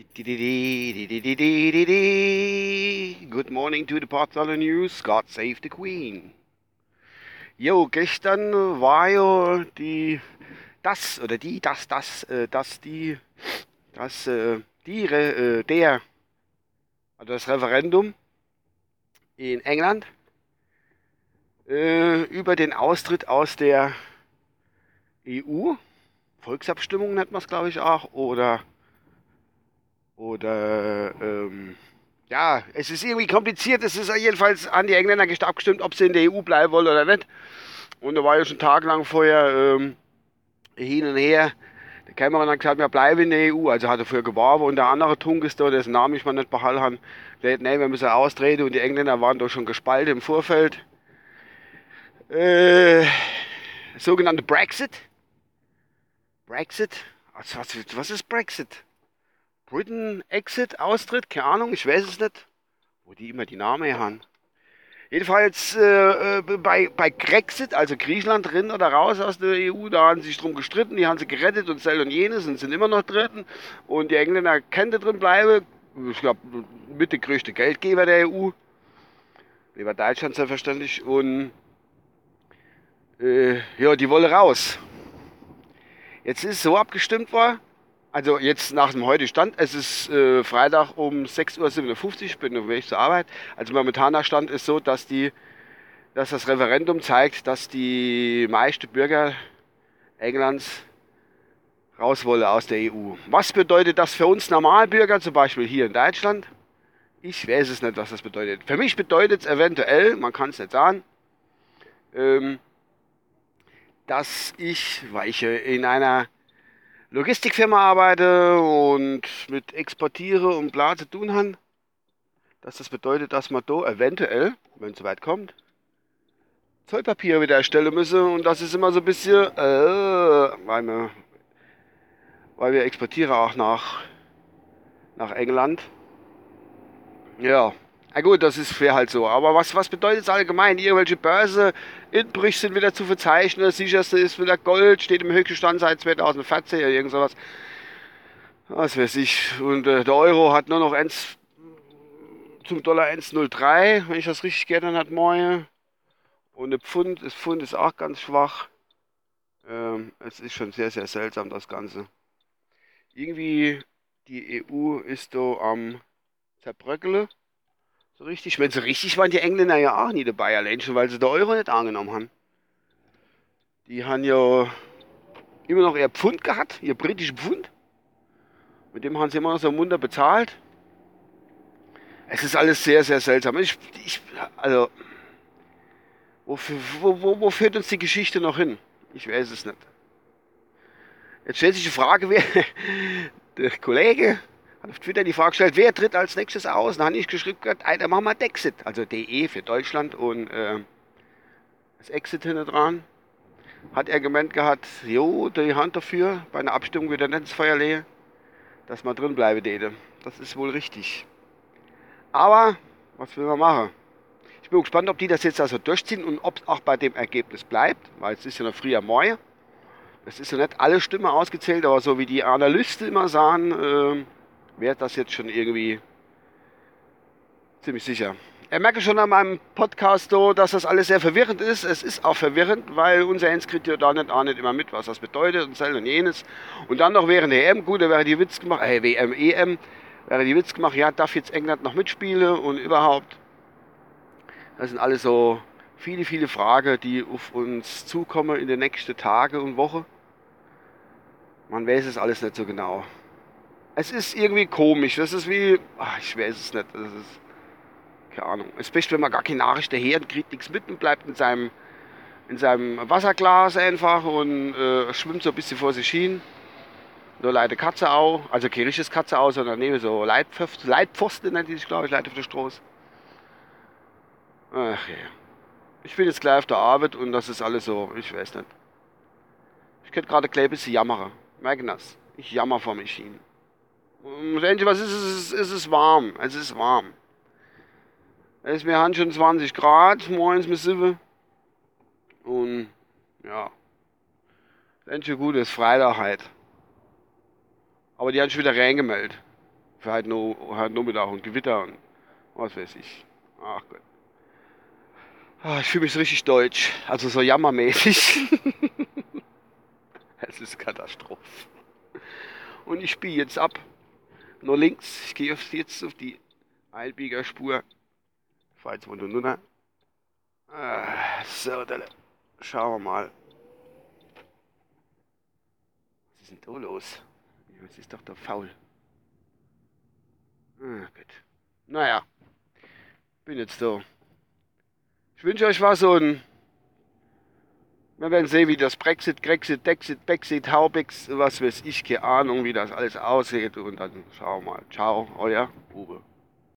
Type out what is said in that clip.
Good morning to the Potsdamer News. God save the Queen. Jo, gestern war ja die, das oder die, das, das, äh, das, die, das, äh, die, äh, der, also das Referendum in England äh, über den Austritt aus der EU. Volksabstimmung nennt man es, glaube ich, auch. Oder oder ähm, ja, es ist irgendwie kompliziert. Es ist jedenfalls an die Engländer abgestimmt, ob sie in der EU bleiben wollen oder nicht. Und da war ja schon tagelang vorher ähm, hin und her. Der Cameron hat gesagt, wir bleiben in der EU. Also hat er für geworben. Und der andere Tunkes da, dessen Namen ich mal nicht behalten habe, der hat, nee, wir müssen austreten. Und die Engländer waren da schon gespalten im Vorfeld. Äh, sogenannte Brexit. Brexit? Was, was, was ist Brexit? Britain Exit, Austritt, keine Ahnung, ich weiß es nicht, wo die immer die Namen haben. Jedenfalls äh, äh, bei, bei Grexit, also Griechenland drin oder raus aus der EU, da haben sie sich drum gestritten, die haben sie gerettet und Zell und jenes und sind immer noch drin. Und die Engländer können da drin bleiben. Ich glaube, mit der größte Geldgeber der EU. Neben Deutschland selbstverständlich. Und äh, ja, die wollen raus. Jetzt ist es so abgestimmt worden, also jetzt nach dem heutigen Stand, es ist äh, Freitag um 6.57 Uhr, ich bin auf Weg zur Arbeit. Also momentaner Stand ist so, dass, die, dass das Referendum zeigt, dass die meisten Bürger Englands raus wollen aus der EU. Was bedeutet das für uns Normalbürger, zum Beispiel hier in Deutschland? Ich weiß es nicht, was das bedeutet. Für mich bedeutet es eventuell, man kann es nicht sagen, ähm, dass ich, weil ich in einer Logistikfirma arbeite und mit Exportiere und bla zu tun habe, dass das bedeutet, dass man da eventuell, wenn es soweit kommt, Zollpapier wieder erstellen müsse und das ist immer so ein bisschen, äh, weil wir, weil wir exportieren auch nach, nach England. Ja, na gut, das ist fair halt so. Aber was, was bedeutet es allgemein? Irgendwelche Börse, Inbrüche sind wieder zu verzeichnen. Das sicherste ist wieder Gold, steht im höchsten Stand seit 2014 oder irgend sowas. Was weiß ich. Und äh, der Euro hat nur noch 1 zum Dollar 1,03, wenn ich das richtig geändert habe, moje. Und der Pfund, das Pfund ist auch ganz schwach. Ähm, es ist schon sehr, sehr seltsam, das Ganze. Irgendwie, die EU ist da am zerbröckeln. So richtig, wenn so richtig waren die Engländer ja auch nie dabei, allein schon, weil sie der Euro nicht angenommen haben. Die haben ja immer noch ihr Pfund gehabt, ihr britischen Pfund. Mit dem haben sie immer noch so munter bezahlt. Es ist alles sehr, sehr seltsam. Ich, ich, also, wo, wo, wo führt uns die Geschichte noch hin? Ich weiß es nicht. Jetzt stellt sich die Frage, wer, der Kollege, hat auf Twitter die Frage gestellt, wer tritt als nächstes aus? Dann habe ich geschrieben, Alter, machen wir Dexit. Also DE für Deutschland und äh, das Exit hinten dran. Hat er gemeint gehabt, jo, die Hand dafür, bei einer Abstimmung wieder nicht ins Feuer lege, dass man drin bleibe, Dede. Das ist wohl richtig. Aber, was will man machen? Ich bin gespannt, ob die das jetzt also durchziehen und ob es auch bei dem Ergebnis bleibt, weil es ist ja noch früher Morgen. Es ist ja nicht alle Stimmen ausgezählt, aber so wie die Analysten immer sagen, äh, wäre das jetzt schon irgendwie ziemlich sicher. Er merke schon an meinem Podcast dass das alles sehr verwirrend ist. Es ist auch verwirrend, weil unser Hens kriegt ja da nicht, auch nicht immer mit, was das bedeutet und so und jenes. Und dann noch während der EM, gut, da wäre die Witz gemacht, äh, WM, EM, wäre die Witz gemacht, ja, darf jetzt England noch mitspielen und überhaupt. Das sind alles so viele, viele Fragen, die auf uns zukommen in den nächsten Tagen und Wochen. Man weiß es alles nicht so genau es ist irgendwie komisch. Das ist wie, ach, ich weiß es nicht. Das ist, keine Ahnung. Es best, wenn man gar keine Nachricht daher kriegt nichts mit und bleibt in seinem, in seinem Wasserglas einfach und äh, schwimmt so ein bisschen vor sich hin. Nur leider Katze auch, also kein richtiges Katze auch, sondern neben so Leitpfosten, Leitpfosten nennt die sich, glaube ich, Leiter auf der Straße. Ach ja. Ich bin jetzt gleich auf der Arbeit und das ist alles so, ich weiß nicht. Ich könnte gerade gleich ein bisschen jammern. Merken das. Ich jammer vor mich hin. Und was ist es? Es ist warm. Es ist warm. Es wir haben schon 20 Grad, morgens mit 7. Und ja. Wenn schon gut ist, Freitag halt. Aber die haben schon wieder reingemeldet. für heute, no, heute Nachmittag und Gewitter und was weiß ich. Ach Gott. Ah, ich fühle mich so richtig deutsch, also so jammermäßig. es ist Katastrophe. Und ich spiele jetzt ab. Nur links. Ich gehe jetzt auf die Eilbiegerspur. Fahr jetzt mal runter. Ah, so, dann schauen wir mal. Was ist denn da los? Jetzt ist doch da faul. Ah, gut. Naja. Bin jetzt da. Ich wünsche euch was und wir werden sehen, wie das Brexit, Grexit, Dexit, Brexit, Haubex, was weiß ich, keine Ahnung, wie das alles aussieht. Und dann schauen wir mal. Ciao, euer Uwe.